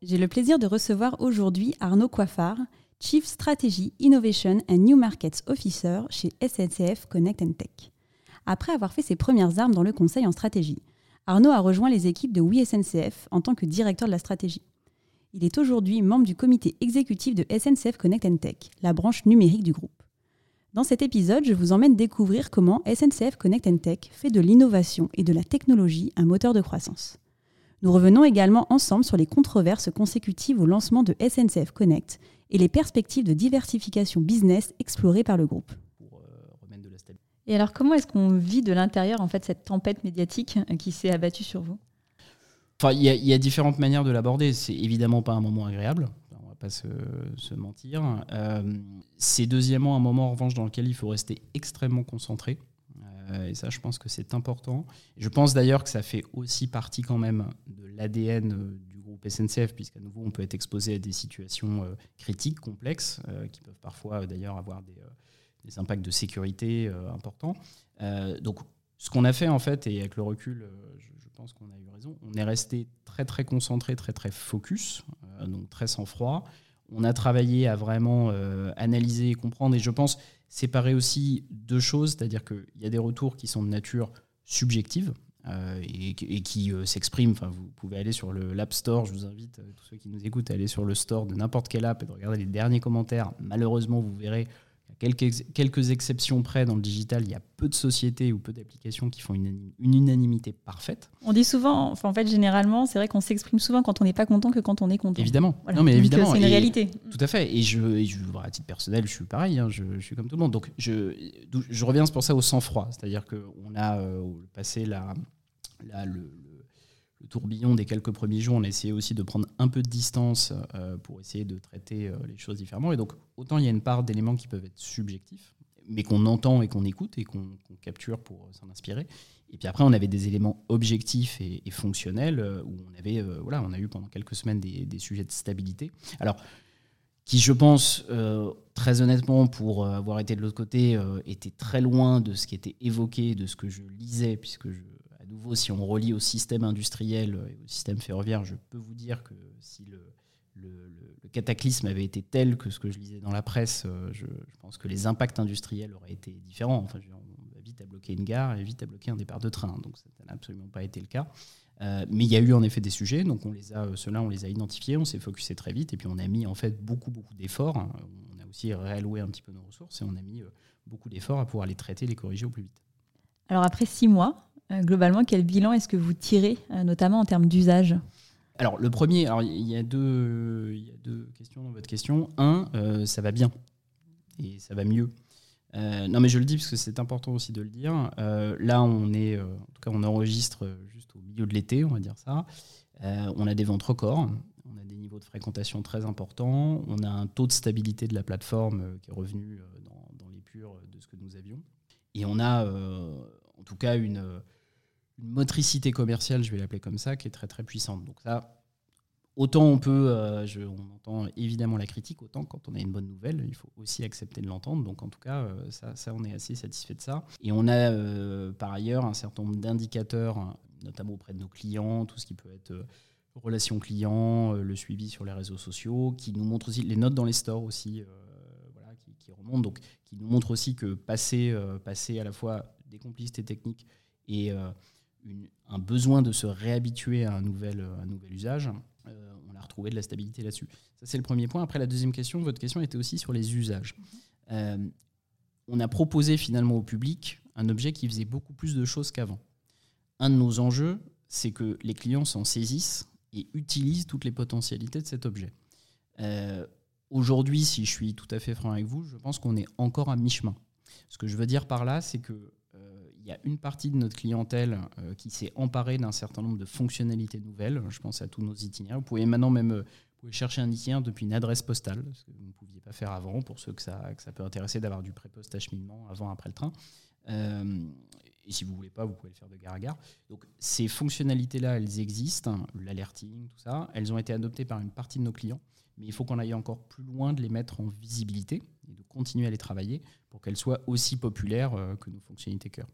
j'ai le plaisir de recevoir aujourd'hui Arnaud Coiffard, Chief Strategy, Innovation and New Markets Officer chez SNCF Connect Tech. Après avoir fait ses premières armes dans le conseil en stratégie, Arnaud a rejoint les équipes de Oui SNCF en tant que directeur de la stratégie. Il est aujourd'hui membre du comité exécutif de SNCF Connect Tech, la branche numérique du groupe. Dans cet épisode, je vous emmène découvrir comment SNCF Connect Tech fait de l'innovation et de la technologie un moteur de croissance. Nous revenons également ensemble sur les controverses consécutives au lancement de SNCF Connect et les perspectives de diversification business explorées par le groupe. Euh, et alors, comment est-ce qu'on vit de l'intérieur en fait cette tempête médiatique euh, qui s'est abattue sur vous? Enfin, il y, a différentes manières de l'aborder. C'est évidemment pas un moment agréable. On va pas se, mentir. Euh, c'est deuxièmement un moment en revanche dans lequel il faut rester extrêmement concentré. Euh, et ça, je pense que c'est important. Je pense d'ailleurs que ça fait aussi partie quand même de l'ADN euh, du groupe SNCF, puisqu'à nouveau, on peut être exposé à des situations euh, critiques, complexes, qui peuvent parfois d'ailleurs avoir des, impacts de sécurité importants. donc, ce qu'on a fait en fait, et avec le recul, je, pense qu'on a eu raison, on est resté très très concentré, très très focus, donc très sans froid. On a travaillé à vraiment analyser et comprendre, et je pense séparer aussi deux choses, c'est-à-dire qu'il y a des retours qui sont de nature subjective euh, et, qui euh, s'expriment. Enfin, vous pouvez aller sur l'App Store, je vous invite, euh, tous ceux qui nous écoutent, à aller sur le store de n'importe quelle app et de regarder les derniers commentaires. Malheureusement, vous verrez quelques, quelques exceptions près dans le digital, il y a peu de sociétés ou peu d'applications qui font une, unanimité parfaite. On dit souvent, enfin, en fait, généralement, c'est vrai qu'on s'exprime souvent quand on n'est pas content que quand on est content. Évidemment. Non, mais évidemment. C'est une réalité. Tout à fait. Et je, je à titre personnel, je suis pareil, hein, je, suis comme tout le monde. Donc, je, je reviens pour ça au sang-froid. C'est-à-dire qu'on a euh, passé la, la, le, le tourbillon des quelques premiers jours, on a essayé aussi de prendre un peu de distance euh, pour essayer de traiter euh, les choses différemment. Et donc, autant il y a une part d'éléments qui peuvent être subjectifs, mais qu'on entend et qu'on écoute et qu'on capture pour euh, s'en inspirer. Et puis après, on avait des éléments objectifs et, fonctionnels où on avait, voilà, on a eu pendant quelques semaines des, sujets de stabilité. Alors, qui, je pense, très honnêtement, pour avoir été de l'autre côté, était très loin de ce qui était évoqué, de ce que je lisais, puisque je si on relie au système industriel et au système ferroviaire, je peux vous dire que si le, cataclysme avait été tel que ce que je lisais dans la presse, euh, je, pense que les impacts industriels auraient été différents. Enfin, on va vite à bloquer une gare et vite à bloquer un départ de train. Donc, ça n'a absolument pas été le cas. Euh, mais il y a eu en effet des sujets, donc on les a, euh, ceux-là, on les a identifiés, on s'est focusé très vite, et puis on a mis en fait beaucoup, beaucoup d'efforts. On a aussi réalloué un petit peu nos ressources, et on a mis beaucoup d'efforts à pouvoir les traiter, les corriger au plus vite. Alors après six mois, globalement, quel bilan est-ce que vous tirez, euh, notamment en termes d'usage alors le premier, alors il y a deux, il y a deux questions dans votre question. Un, euh, ça va bien et ça va mieux. non mais je le dis parce que c'est important aussi de le dire. là on est, en tout cas on enregistre juste au milieu de l'été, on va dire ça. on a des ventes records, on a des niveaux de fréquentation très importants, on a un taux de stabilité de la plateforme qui est revenu dans, dans les purs de ce que nous avions. Et on a en tout cas une une motricité commerciale, je vais l'appeler comme ça, qui est très très puissante. Donc ça, autant on peut, euh, on entend évidemment la critique, autant quand on a une bonne nouvelle, il faut aussi accepter de l'entendre. Donc en tout cas, euh, ça, ça, on est assez satisfait de ça. Et on a euh, par ailleurs un certain nombre d'indicateurs, notamment auprès de nos clients, tout ce qui peut être relations clients, le suivi sur les réseaux sociaux, qui nous montrent aussi les notes dans les stores aussi, voilà, qui, qui, remontent, donc qui nous montrent aussi que passer, passer à la fois des complicités techniques et un besoin de se réhabituer à un nouvel, nouvel usage, euh, on a retrouvé de la stabilité là-dessus. Ça, c'est le premier point. Après, la deuxième question, votre question était aussi sur les usages. Euh, on a proposé finalement au public un objet qui faisait beaucoup plus de choses qu'avant. Un de nos enjeux, c'est que les clients s'en saisissent et utilisent toutes les potentialités de cet objet. Euh, aujourd'hui, si je suis tout à fait franc avec vous, je pense qu'on est encore à mi-chemin. Ce que je veux dire par là, c'est que y a une partie de notre clientèle euh, qui s'est emparée d'un certain nombre de fonctionnalités nouvelles. Je pense à tous nos itinéraires. Vous pouvez maintenant même euh, chercher un itinéraire depuis une adresse postale, ce que vous ne pouviez pas faire avant, pour ceux que ça, peut intéresser d'avoir du pré-post acheminement avant, après le train. Euh, et si vous voulez pas, vous pouvez le faire de gare à gare. Donc ces fonctionnalités-là, elles existent, l'alerting, tout ça. Elles ont été adoptées par une partie de nos clients, mais il faut qu'on aille encore plus loin de les mettre en visibilité et de continuer à les travailler pour qu'elles soient aussi populaires que nos fonctionnalités cœur.